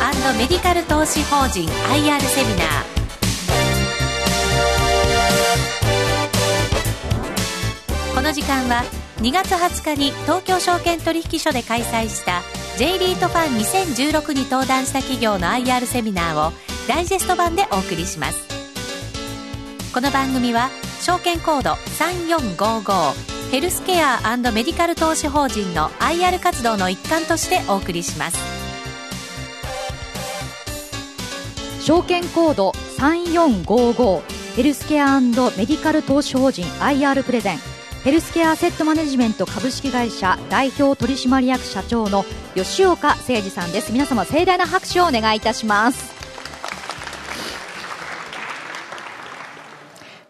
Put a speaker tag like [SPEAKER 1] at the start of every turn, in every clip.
[SPEAKER 1] アメディカル投資法人 IR セミナー。この時間は2月20日に東京証券取引所で開催した J リートファン2016に登壇した企業の IR セミナーをダイジェスト版でお送りします。この番組は証券コード3455ヘルスケアメディカル投資法人の IR 活動の一環としてお送りします。
[SPEAKER 2] 証券コード3455ヘルスケアメディカル投資法人 IR プレゼン。ヘルスケアアセットマネジメント株式会社代表取締役社長の吉岡誠二さんです。皆様盛大な拍手をお願いいたします。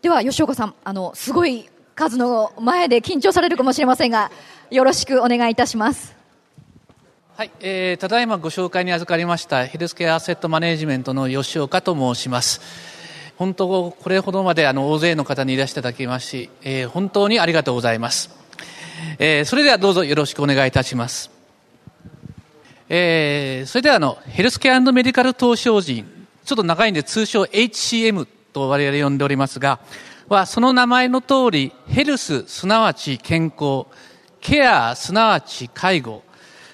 [SPEAKER 2] では吉岡さんあのすごい数の前で緊張されるかもしれませんがよろしくお願いいたします。
[SPEAKER 3] はい、えー、ただいまご紹介に預かりましたヘルスケアアセットマネジメントの吉岡と申します本当、これほどまであの大勢の方にいらしていただきますし、えー、本当にありがとうございます。えー、それではどうぞよろしくお願いいたします。えー、それではあの、ヘルスケアメディカル投資法人、ちょっと長いんで通称 HCM と我々呼んでおりますが、は、その名前の通り、ヘルス、すなわち健康、ケア、すなわち介護、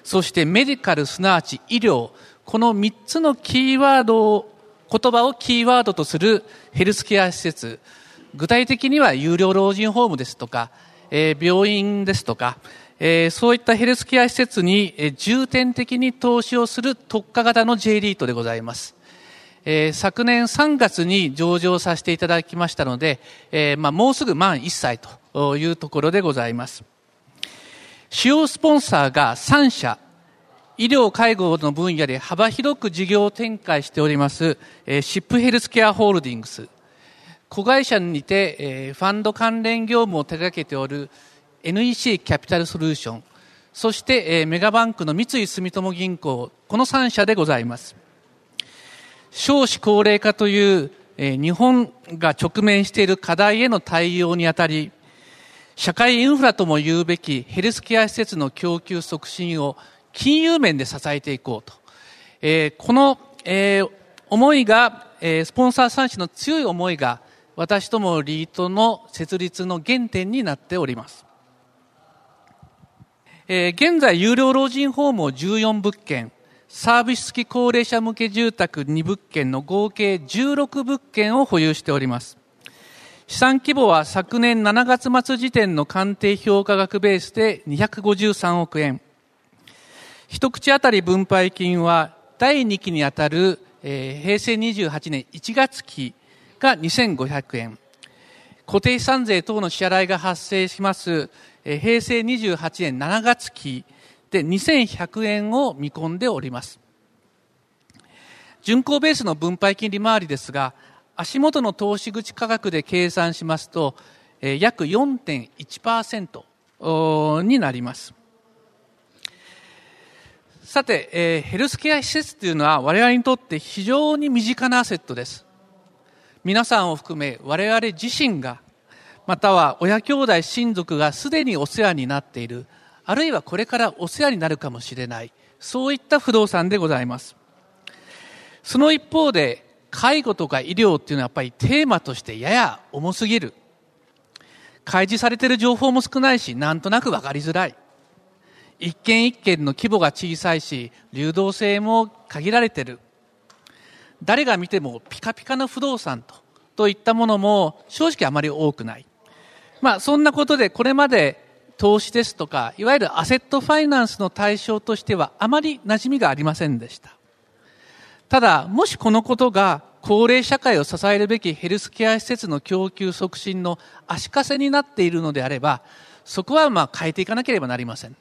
[SPEAKER 3] そしてメディカル、すなわち医療、この3つのキーワードを言葉をキーワードとするヘルスケア施設、具体的には有料老人ホームですとか、えー、病院ですとか、えー、そういったヘルスケア施設に、え、重点的に投資をする特化型の J リートでございます。えー、昨年3月に上場させていただきましたので、えーまあ、もうすぐ満1歳というところでございます。主要スポンサーが3社医療介護の分野で幅広く事業を展開しております、えー、シップヘルスケアホールディングス。子会社にて、えー、ファンド関連業務を手掛けておる NEC キャピタルソリューション。そして、えー、メガバンクの三井住友銀行。この3社でございます。少子高齢化という、えー、日本が直面している課題への対応にあたり、社会インフラとも言うべきヘルスケア施設の供給促進を金融面で支えていこうと。えー、この、えー、思いが、えー、スポンサー産地の強い思いが、私どもリートの設立の原点になっております。えー、現在、有料老人ホームを14物件、サービス付き高齢者向け住宅2物件の合計16物件を保有しております。資産規模は昨年7月末時点の鑑定評価額ベースで253億円。一口当たり分配金は第2期にあたる、えー、平成28年1月期が2500円。固定資産税等の支払いが発生します、えー、平成28年7月期で2100円を見込んでおります。巡航ベースの分配金利回りですが、足元の投資口価格で計算しますと、えー、約4.1%になります。さて、えー、ヘルスケア施設というのは我々にとって非常に身近なアセットです。皆さんを含め我々自身が、または親兄弟親族がすでにお世話になっている、あるいはこれからお世話になるかもしれない、そういった不動産でございます。その一方で、介護とか医療っていうのはやっぱりテーマとしてやや重すぎる。開示されている情報も少ないし、なんとなくわかりづらい。一軒一軒の規模が小さいし、流動性も限られてる。誰が見てもピカピカの不動産と、といったものも正直あまり多くない。まあそんなことでこれまで投資ですとか、いわゆるアセットファイナンスの対象としてはあまり馴染みがありませんでした。ただ、もしこのことが高齢社会を支えるべきヘルスケア施設の供給促進の足かせになっているのであれば、そこはまあ変えていかなければなりません。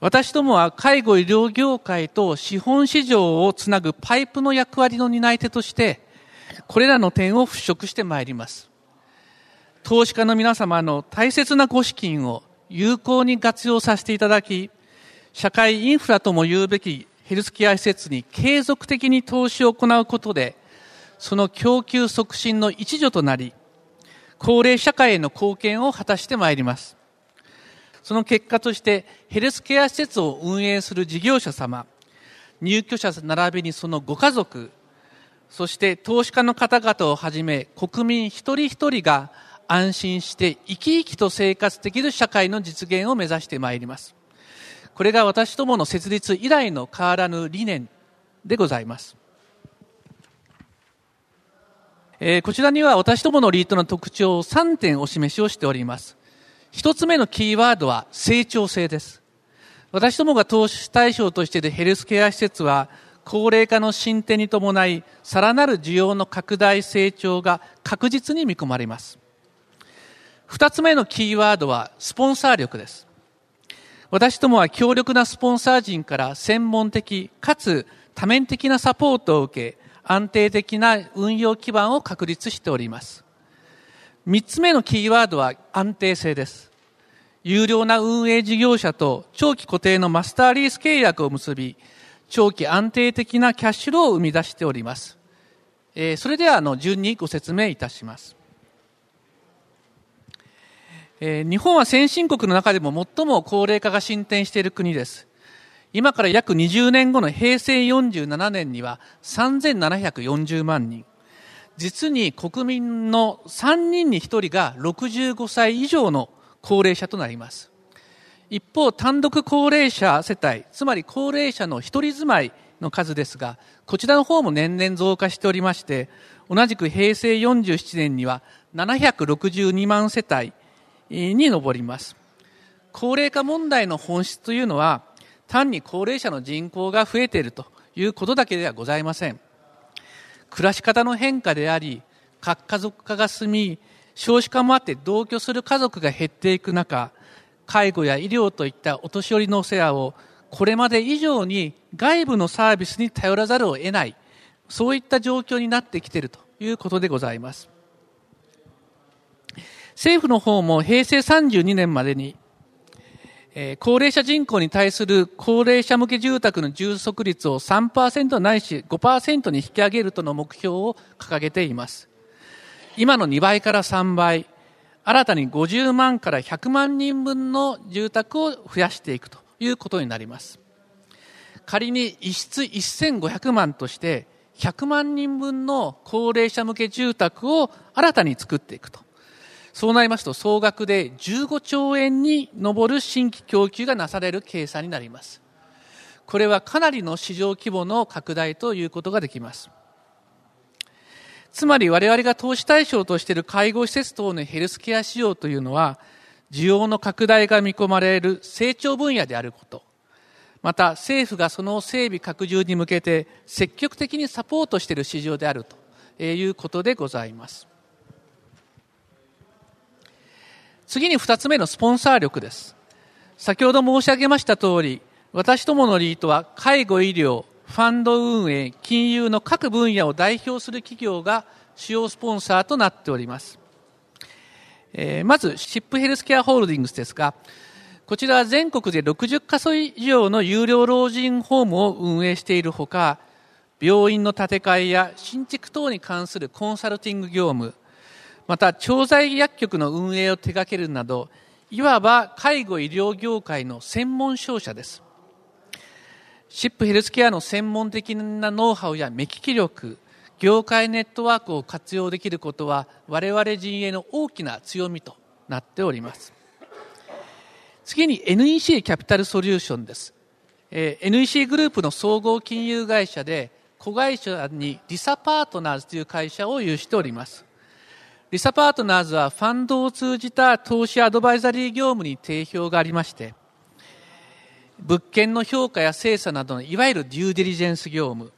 [SPEAKER 3] 私どもは介護医療業界と資本市場をつなぐパイプの役割の担い手として、これらの点を払拭してまいります。投資家の皆様の大切なご資金を有効に活用させていただき、社会インフラとも言うべきヘルスケア施設に継続的に投資を行うことで、その供給促進の一助となり、高齢社会への貢献を果たしてまいります。その結果としてヘルスケア施設を運営する事業者様、入居者並びにそのご家族、そして投資家の方々をはじめ国民一人一人が安心して生き生きと生活できる社会の実現を目指してまいります。これが私どもの設立以来の変わらぬ理念でございます。えー、こちらには私どものリートの特徴を3点お示しをしております。一つ目のキーワードは成長性です。私どもが投資対象としているヘルスケア施設は、高齢化の進展に伴い、さらなる需要の拡大成長が確実に見込まれます。二つ目のキーワードはスポンサー力です。私どもは強力なスポンサー陣から専門的かつ多面的なサポートを受け、安定的な運用基盤を確立しております。三つ目のキーワードは安定性です。有料な運営事業者と長期固定のマスターリース契約を結び、長期安定的なキャッシュローを生み出しております。えー、それではあの順にご説明いたします。えー、日本は先進国の中でも最も高齢化が進展している国です。今から約20年後の平成47年には3740万人。実に国民の3人に1人が65歳以上の高齢者となります。一方、単独高齢者世帯、つまり高齢者の一人住まいの数ですが、こちらの方も年々増加しておりまして、同じく平成47年には762万世帯に上ります。高齢化問題の本質というのは、単に高齢者の人口が増えているということだけではございません。暮らし方の変化であり、核家族化が進み、少子化もあって同居する家族が減っていく中、介護や医療といったお年寄りのお世話をこれまで以上に外部のサービスに頼らざるを得ない、そういった状況になってきているということでございます。政府の方も平成32年までにえ高齢者人口に対する高齢者向け住宅の充足率を3%ないし5%に引き上げるとの目標を掲げています。今の2倍から3倍、新たに50万から100万人分の住宅を増やしていくということになります。仮に一室1500万として100万人分の高齢者向け住宅を新たに作っていくと。そうなりますと総額で15兆円に上る新規供給がなされる計算になります。これはかなりの市場規模の拡大ということができます。つまり我々が投資対象としている介護施設等のヘルスケア市場というのは、需要の拡大が見込まれる成長分野であること、また政府がその整備拡充に向けて積極的にサポートしている市場であるということでございます。次に2つ目のスポンサー力です。先ほど申し上げました通り、私どものリートは介護医療、ファンド運営、金融の各分野を代表する企業が主要スポンサーとなっております。えー、まず、シップヘルスケアホールディングスですが、こちらは全国で60カ所以上の有料老人ホームを運営しているほか、病院の建て替えや新築等に関するコンサルティング業務、また調剤薬局の運営を手掛けるなどいわば介護医療業界の専門商社です。シップヘルスケアの専門的なノウハウや目利き力業界ネットワークを活用できることは我々陣営の大きな強みとなっております。次に NEC キャピタルソリューションです、えー、NEC グループの総合金融会社で子会社にリサパートナーズという会社を有しております。リサパートナーズはファンドを通じた投資アドバイザリー業務に定評がありまして、物件の評価や精査などのいわゆるデューデリジェンス業務、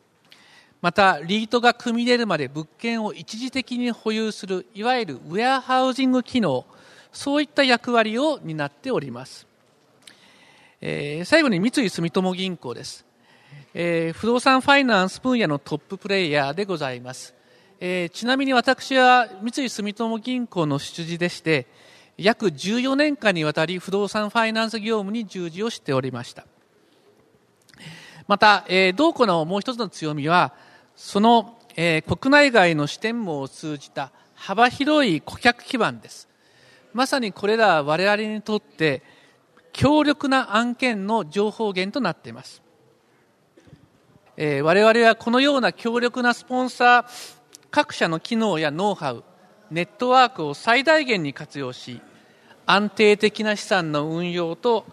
[SPEAKER 3] また、リートが組み入れるまで物件を一時的に保有する、いわゆるウェアハウジング機能、そういった役割を担っております。えー、最後に三井住友銀行です、えー。不動産ファイナンス分野のトッププレイヤーでございます。えー、ちなみに私は三井住友銀行の出自でして、約14年間にわたり不動産ファイナンス業務に従事をしておりました。また、えー、同行のもう一つの強みは、その、えー、国内外の支店網を通じた幅広い顧客基盤です。まさにこれらは我々にとって強力な案件の情報源となっています。えー、我々はこのような強力なスポンサー各社の機能やノウハウネットワークを最大限に活用し安定的な資産の運用と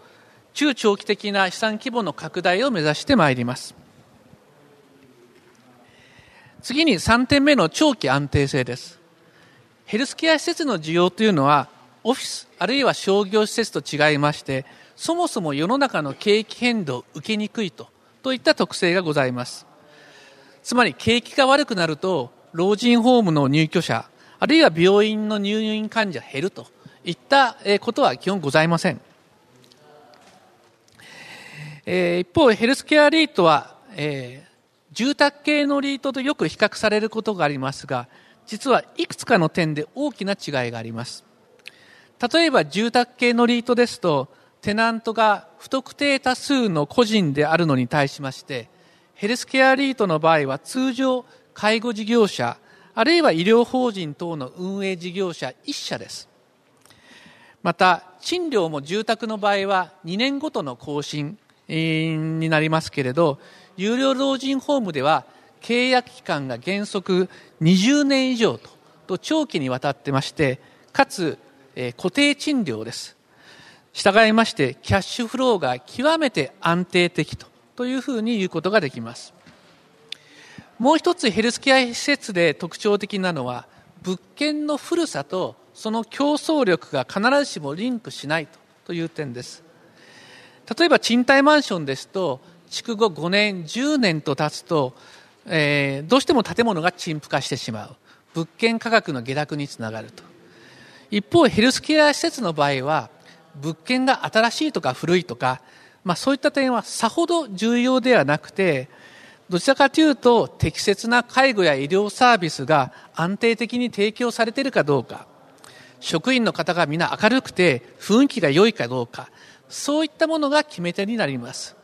[SPEAKER 3] 中長期的な資産規模の拡大を目指してまいります。次に3点目の長期安定性です。ヘルスケア施設の需要というのはオフィスあるいは商業施設と違いましてそもそも世の中の景気変動を受けにくいとといった特性がございます。つまり景気が悪くなると老人ホームの入居者あるいは病院の入院患者減るといったことは基本ございません。え一方、ヘルスケアリートは、え、住宅系のリートとよく比較されることがありますが、実はいくつかの点で大きな違いがあります。例えば住宅系のリートですと、テナントが不特定多数の個人であるのに対しまして、ヘルスケアリートの場合は通常介護事業者、あるいは医療法人等の運営事業者1社です。また、賃料も住宅の場合は2年ごとの更新になりますけれど、有料老人ホームでは契約期間が原則20年以上とと長期にわたってまして、かつ、え固定賃料です。従いまして、キャッシュフローが極めて安定的とというふうに言うことができます。もう一つヘルスケア施設で特徴的なのは物件の古さとその競争力が必ずしもリンクしないという点です。例えば賃貸マンションですと築後5年10年と経つと、えー、どうしても建物が陳腐化してしまう。物件価格の下落につながると。一方ヘルスケア施設の場合は物件が新しいとか古いとか、まあ、そういった点はさほど重要ではなくてどちらかというと適切な介護や医療サービスが安定的に提供されているかどうか。職員の方が皆明るくて雰囲気が良いかどうか。そういったものが決め手になります。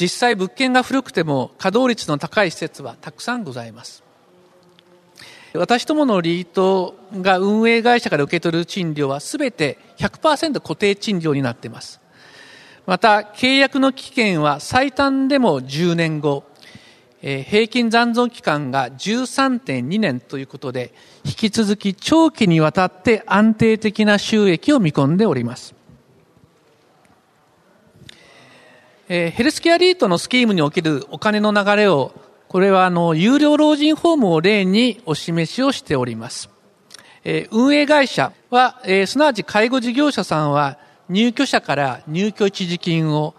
[SPEAKER 3] 実際物件が古くても稼働率の高い施設はたくさんございます。私どものリートが運営会社から受け取る賃料は全て100%固定賃料になっています。また契約の期限は最短でも10年後。平均残存期間が13.2年ということで、引き続き長期にわたって安定的な収益を見込んでおります。ヘルスケアリートのスキームにおけるお金の流れを、これはあの、有料老人ホームを例にお示しをしております。運営会社は、すなわち介護事業者さんは、入居者から入居一時金を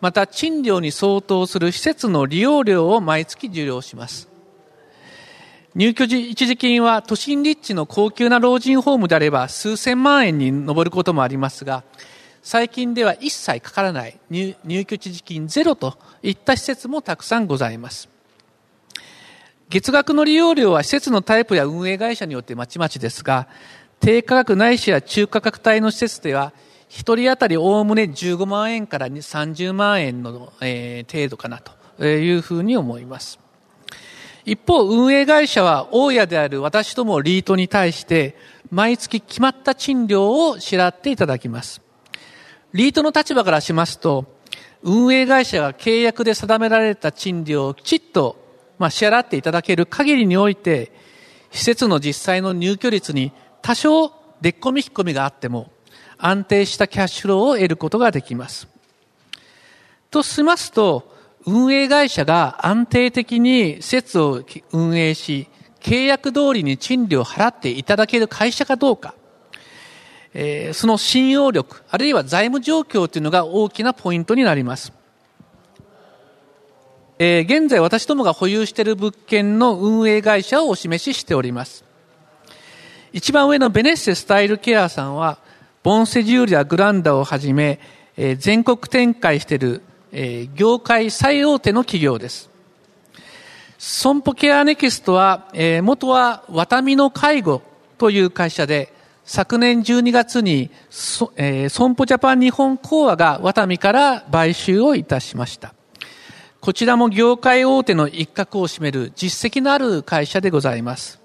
[SPEAKER 3] また賃料に相当する施設の利用料を毎月受領します。入居時一時金は都心立地の高級な老人ホームであれば数千万円に上ることもありますが、最近では一切かからない入居一時金ゼロといった施設もたくさんございます。月額の利用料は施設のタイプや運営会社によってまちまちですが、低価格ないしは中価格帯の施設では1人当たりおおむね15万円から30万円の、程度かなというふうに思います。一方、運営会社は大家である私どもリートに対して毎月決まった賃料を支払っていただきます。リートの立場からしますと、運営会社が契約で定められた賃料をきちっと、まあ、支払っていただける限りにおいて、施設の実際の入居率に多少出っ込み引っ込みがあっても、安定したキャッシュローを得ることができます。としますと、運営会社が安定的に施設を運営し、契約通りに賃料を払っていただける会社かどうか、えー、その信用力、あるいは財務状況というのが大きなポイントになります。えー、現在私どもが保有している物件の運営会社をお示ししております。一番上のベネッセスタイルケアさんは、ボンセジュールやグランダをはじめ、えー、全国展開している、えー、業界最大手の企業です。損保ケアネキストは、えー、元はワタミの介護という会社で、昨年12月に、えー、損保ジャパン日本講和がワタミから買収をいたしました。こちらも業界大手の一角を占める実績のある会社でございます。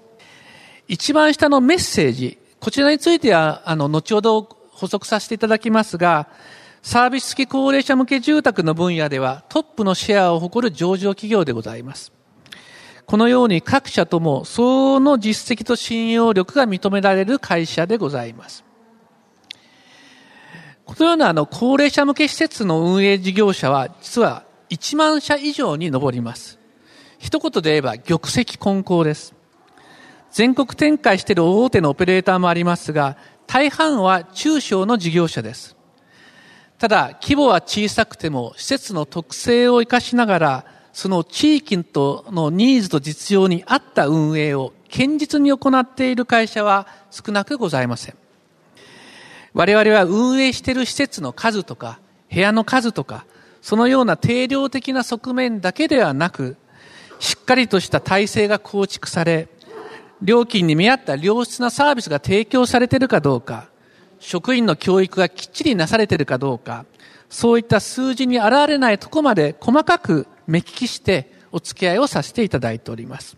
[SPEAKER 3] 一番下のメッセージ、こちらについては、あの、後ほど補足させていただきますが、サービス付き高齢者向け住宅の分野ではトップのシェアを誇る上場企業でございます。このように各社とも相応の実績と信用力が認められる会社でございます。このようなあの高齢者向け施設の運営事業者は実は1万社以上に上ります。一言で言えば玉石混交です。全国展開している大手のオペレーターもありますが、大半は中小の事業者です。ただ、規模は小さくても、施設の特性を生かしながら、その地域とのニーズと実情に合った運営を堅実に行っている会社は少なくございません。我々は運営している施設の数とか、部屋の数とか、そのような定量的な側面だけではなく、しっかりとした体制が構築され、料金に見合った良質なサービスが提供されているかどうか、職員の教育がきっちりなされているかどうか、そういった数字に現れないとこまで細かく目利きしてお付き合いをさせていただいております。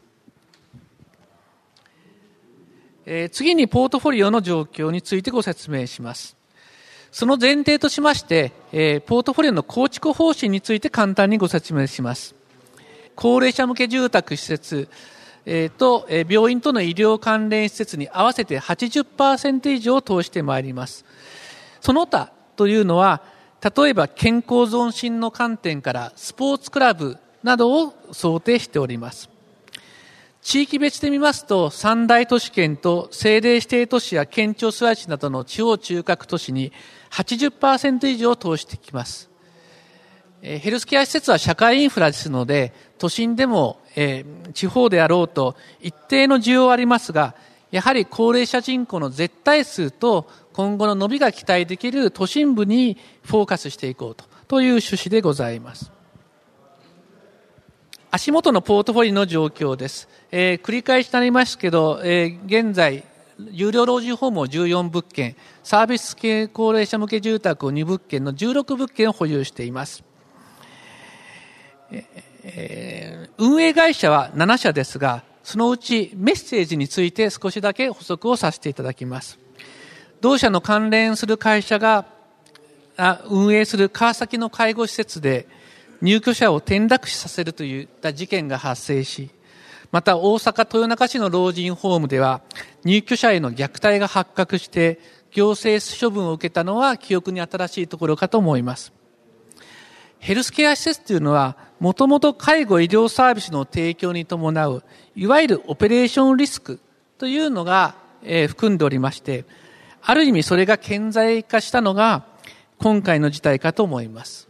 [SPEAKER 3] えー、次にポートフォリオの状況についてご説明します。その前提としまして、えー、ポートフォリオの構築方針について簡単にご説明します。高齢者向け住宅施設、えー、と、病院との医療関連施設に合わせて80%以上を投してまいります。その他というのは、例えば健康増進の観点からスポーツクラブなどを想定しております。地域別で見ますと、三大都市圏と政令指定都市や県庁所在地などの地方中核都市に80%以上投してきます。ヘルスケア施設は社会インフラですので、都心でも、えー、地方であろうと一定の需要はありますが、やはり高齢者人口の絶対数と今後の伸びが期待できる都心部にフォーカスしていこうとという趣旨でございます。足元のポートフォリオの状況です。えー、繰り返しになりますけど、えー、現在、有料老人ホームを14物件、サービス系高齢者向け住宅を2物件の16物件を保有しています。えー、え運営会社は7社ですが、そのうちメッセージについて少しだけ補足をさせていただきます。同社の関連する会社が運営する川崎の介護施設で入居者を転落死させるといった事件が発生し、また大阪豊中市の老人ホームでは入居者への虐待が発覚して行政処分を受けたのは記憶に新しいところかと思います。ヘルスケア施設というのはもともと介護医療サービスの提供に伴ういわゆるオペレーションリスクというのが、え含んでおりましてある意味それが顕在化したのが今回の事態かと思います。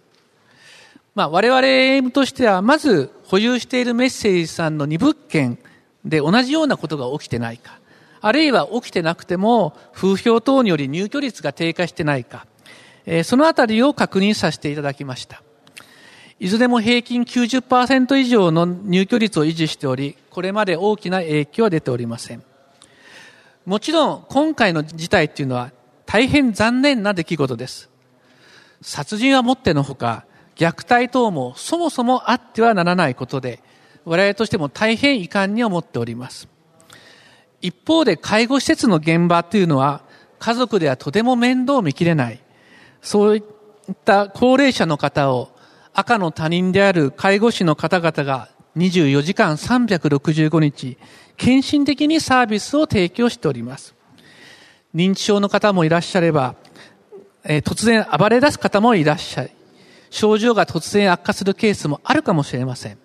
[SPEAKER 3] まあ我々エイムとしてはまず保有しているメッセージさんの2物件で同じようなことが起きてないか、あるいは起きてなくても風評等により入居率が低下してないか、えそのあたりを確認させていただきました。いずれも平均90%以上の入居率を維持しており、これまで大きな影響は出ておりません。もちろん今回の事態っていうのは大変残念な出来事です。殺人はもってのほか、虐待等もそもそもあってはならないことで、我々としても大変遺憾に思っております。一方で介護施設の現場というのは家族ではとても面倒を見きれない。そういった高齢者の方を赤の他人である介護士の方々が24時間365日献身的にサービスを提供しております。認知症の方もいらっしゃれば、えー、突然暴れ出す方もいらっしゃい、症状が突然悪化するケースもあるかもしれません。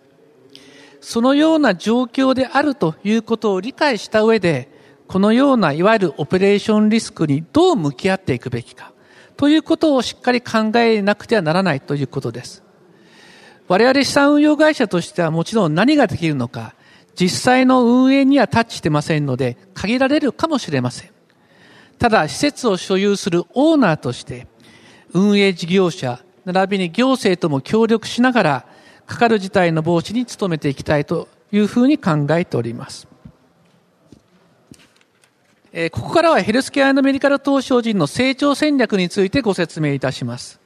[SPEAKER 3] そのような状況であるということを理解した上で、このようないわゆるオペレーションリスクにどう向き合っていくべきか、ということをしっかり考えなくてはならないということです。我々資産運用会社としてはもちろん何ができるのか、実際の運営にはタッチしてませんので、限られるかもしれません。ただ、施設を所有するオーナーとして、運営事業者、並びに行政とも協力しながら、かかる事態の防止に努めていきたいというふうに考えております。ここからはヘルスケアメディカル投資法人の成長戦略についてご説明いたします。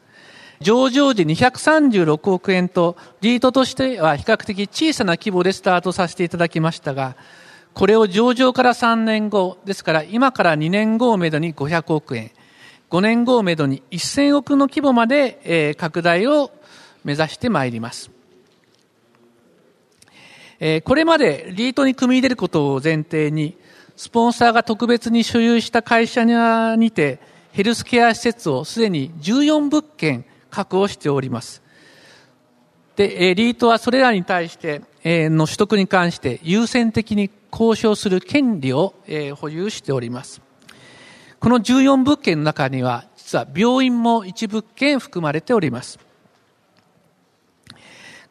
[SPEAKER 3] 上場時236億円と、リートとしては比較的小さな規模でスタートさせていただきましたが、これを上場から3年後、ですから今から2年後をめどに500億円、5年後をめどに1000億の規模まで、拡大を目指してまいります。これまでリートに組み入れることを前提に、スポンサーが特別に所有した会社にて、ヘルスケア施設をすでに14物件確保しております。で、リートはそれらに対して、の取得に関して優先的に交渉する権利を保有しております。この14物件の中には、実は病院も1物件含まれております。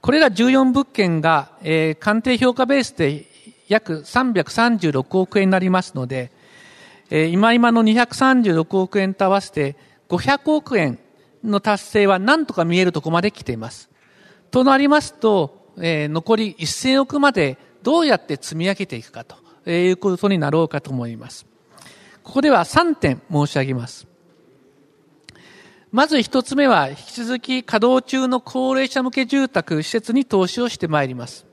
[SPEAKER 3] これら14物件が、えー、鑑定評価ベースで約336億円になりますので、えー、今今の236億円と合わせて500億円の達成は何とか見えるとこまで来ています。となりますと、えー、残り1000億までどうやって積み上げていくかということになろうかと思います。ここでは3点申し上げます。まず一つ目は、引き続き稼働中の高齢者向け住宅、施設に投資をしてまいります。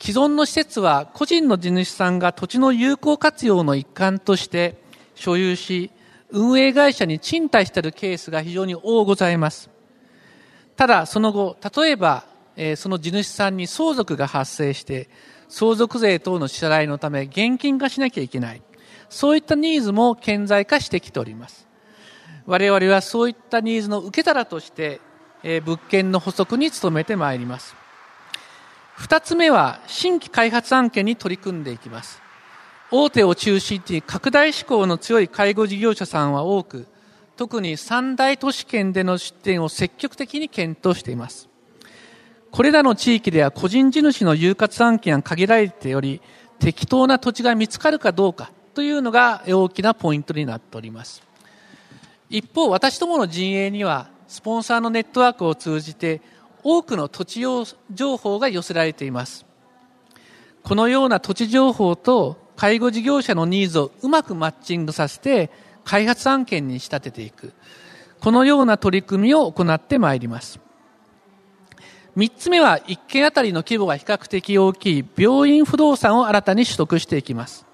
[SPEAKER 3] 既存の施設は個人の地主さんが土地の有効活用の一環として所有し、運営会社に賃貸してるケースが非常に多ございます。ただ、その後、例えば、その地主さんに相続が発生して、相続税等の支払いのため現金化しなきゃいけない。そういったニーズも顕在化してきております。我々はそういったニーズの受け皿として、物件の補足に努めてまいります。二つ目は新規開発案件に取り組んでいきます。大手を中心に拡大志向の強い介護事業者さんは多く、特に三大都市圏での出店を積極的に検討しています。これらの地域では個人地主の有活案件が限られており、適当な土地が見つかるかどうかというのが大きなポイントになっております。一方、私どもの陣営には、スポンサーのネットワークを通じて、多くの土地情報が寄せられています。このような土地情報と介護事業者のニーズをうまくマッチングさせて、開発案件に仕立てていく。このような取り組みを行ってまいります。三つ目は、一件あたりの規模が比較的大きい病院不動産を新たに取得していきます。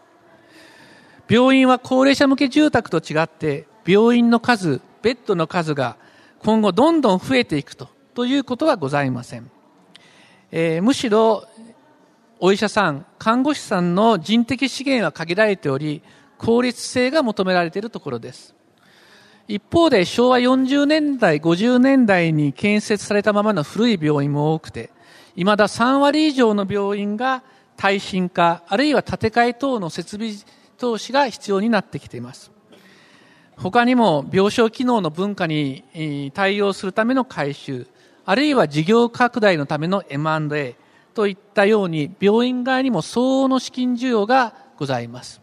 [SPEAKER 3] 病院は高齢者向け住宅と違って、病院の数、ベッドの数が今後どんどん増えていくとということはございません。えー、むしろ、お医者さん、看護師さんの人的資源は限られており、効率性が求められているところです。一方で昭和40年代、50年代に建設されたままの古い病院も多くて、未だ3割以上の病院が耐震化、あるいは建て替え等の設備投資が必要になってきています。他にも病床機能の文化に対応するための改修、あるいは事業拡大のための M&A といったように病院側にも相応の資金需要がございます。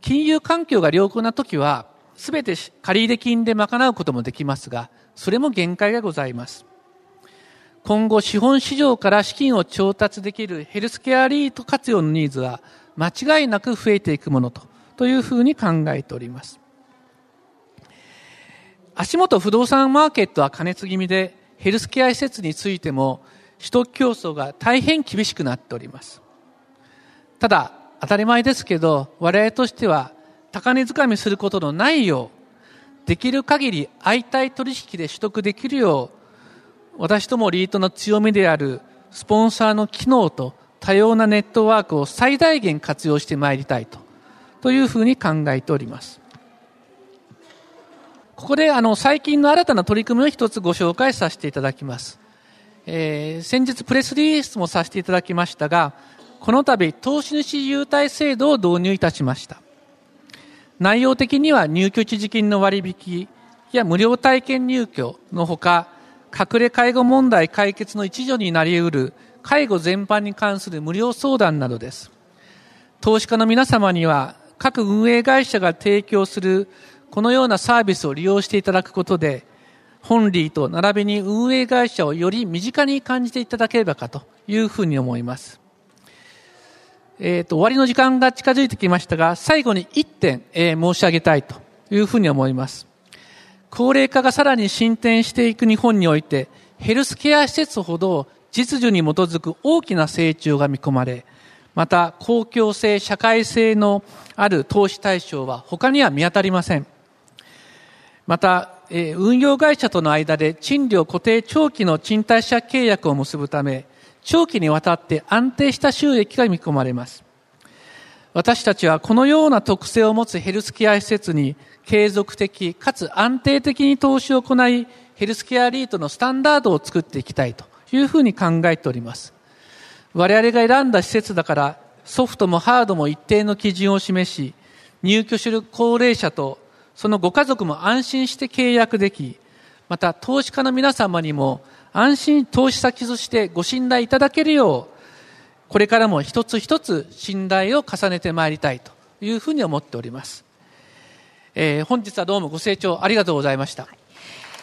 [SPEAKER 3] 金融環境が良好な時は全て借入金で賄うこともできますが、それも限界がございます。今後資本市場から資金を調達できるヘルスケアリート活用のニーズは間違いなく増えていくものとというふうに考えております。足元不動産マーケットは過熱気味で、ヘルスケア施設についても取得競争が大変厳しくなっております。ただ、当たり前ですけど、我々としては高値掴みすることのないよう、できる限り相対取引で取得できるよう、私どもリートの強みであるスポンサーの機能と多様なネットワークを最大限活用してまいりたいと、というふうに考えております。ここであの最近の新たな取り組みを一つご紹介させていただきます。えー、先日プレスリリースもさせていただきましたが、この度投資主優待制度を導入いたしました。内容的には入居一時金の割引や無料体験入居のほか、隠れ介護問題解決の一助になり得る介護全般に関する無料相談などです。投資家の皆様には各運営会社が提供するこのようなサービスを利用していただくことで、本リーと並びに運営会社をより身近に感じていただければかというふうに思います。えっ、ー、と、終わりの時間が近づいてきましたが、最後に1点、えー、申し上げたいというふうに思います。高齢化がさらに進展していく日本において、ヘルスケア施設ほど実需に基づく大きな成長が見込まれ、また公共性、社会性のある投資対象は他には見当たりません。また、運用会社との間で賃料固定長期の賃貸借契約を結ぶため、長期にわたって安定した収益が見込まれます。私たちはこのような特性を持つヘルスケア施設に継続的かつ安定的に投資を行い、ヘルスケアリートのスタンダードを作っていきたいというふうに考えております。我々が選んだ施設だからソフトもハードも一定の基準を示し、入居する高齢者とそのご家族も安心して契約でき、また投資家の皆様にも安心投資先としてご信頼いただけるよう、これからも一つ一つ信頼を重ねてまいりたいというふうに思っております。えー、本日はどうもご清聴ありがとうございました。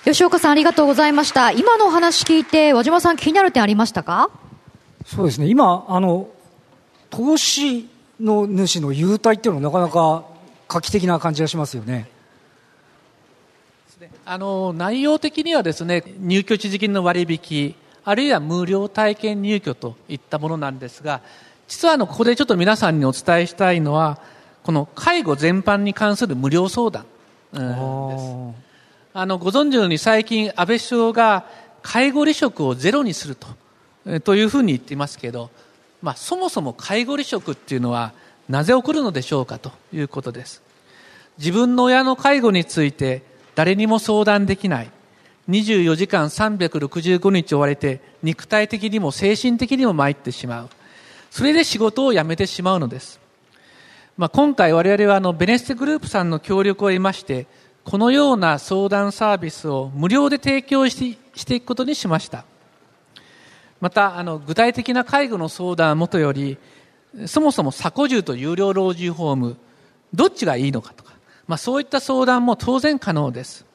[SPEAKER 2] 吉岡さんありがとうございました。今のお話聞いて、和島さん気になる点ありましたか？
[SPEAKER 4] そうですね。今、あの、投資の主の優待っていうのはなかなか画期的な感じがしますよね。
[SPEAKER 3] あの内容的にはですね入居地時金の割引あるいは無料体験入居といったものなんですが実はあのここでちょっと皆さんにお伝えしたいのはこの介護全般に関する無料相談、うん、です。あのご存知のように最近安倍首相が介護離職をゼロにするとというふうに言っていますけどまあ、そもそも介護離職っていうのはなぜ起こるのでしょうかということです。自分の親の介護について誰にも相談できない。24時間365日追われて肉体的にも精神的にも参ってしまう。それで仕事を辞めてしまうのです、まあ、今回我々はあのベネッセグループさんの協力を得ましてこのような相談サービスを無料で提供してしていくことにしました。またあの具体的な介護の相談はもとよりそもそも鎖骨獣と有料老人ホームどっちがいいのかとか、まあ、そういった相談も当然可能です、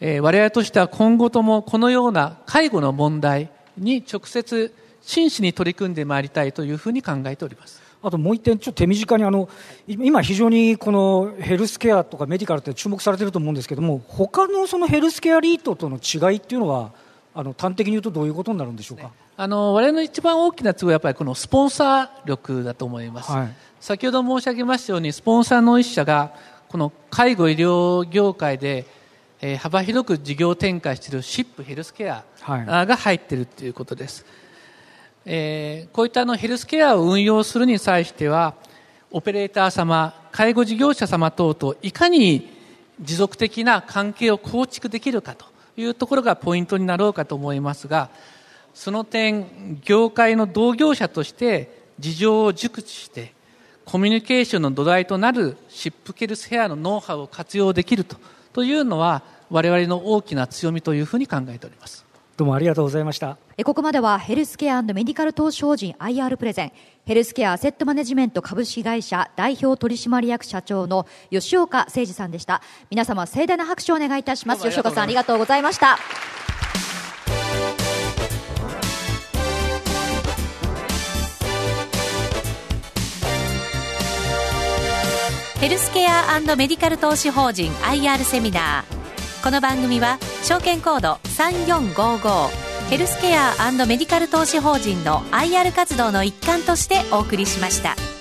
[SPEAKER 3] えー、我々としては今後ともこのような介護の問題に直接真摯に取り組んでまいりたいというふうに考えております。
[SPEAKER 4] あともう一点、ちょっと手短にあの、今、非常にこのヘルスケアとかメディカルって注目されていると思うんですけども、他のそのヘルスケアリートとの違いっていうのは、あの端的に言うとどういうことになるんでしょうか、ね、
[SPEAKER 3] あの我々の一番大きな都合はやっぱりこのスポンサー力だと思います、はい、先ほど申し上げましたようにスポンサーの一社がこの介護医療業界で、えー、幅広く事業展開しているシップヘルスケアが入っているということです、えー、こういったあのヘルスケアを運用するに際してはオペレーター様介護事業者様等といかに持続的な関係を構築できるかというところがポイントになろうかと思いますがその点業界の同業者として事情を熟知してコミュニケーションの土台となるシップケルスヘアのノウハウを活用できるとというのは我々の大きな強みというふうに考えております。
[SPEAKER 4] どうもありがとうございました。
[SPEAKER 2] ここまではヘルスケアメディカル投資法人 IR プレゼン。ヘルスケアアセットマネジメント株式会社代表取締役社長の吉岡誠二さんでした。皆様盛大な拍手をお願いいたします。吉岡さんありがとうございました
[SPEAKER 1] ヘルスケアメディカル投資法人 IR セミナーこの番組は証券コード3455ヘルスケアメディカル投資法人の IR 活動の一環としてお送りしました。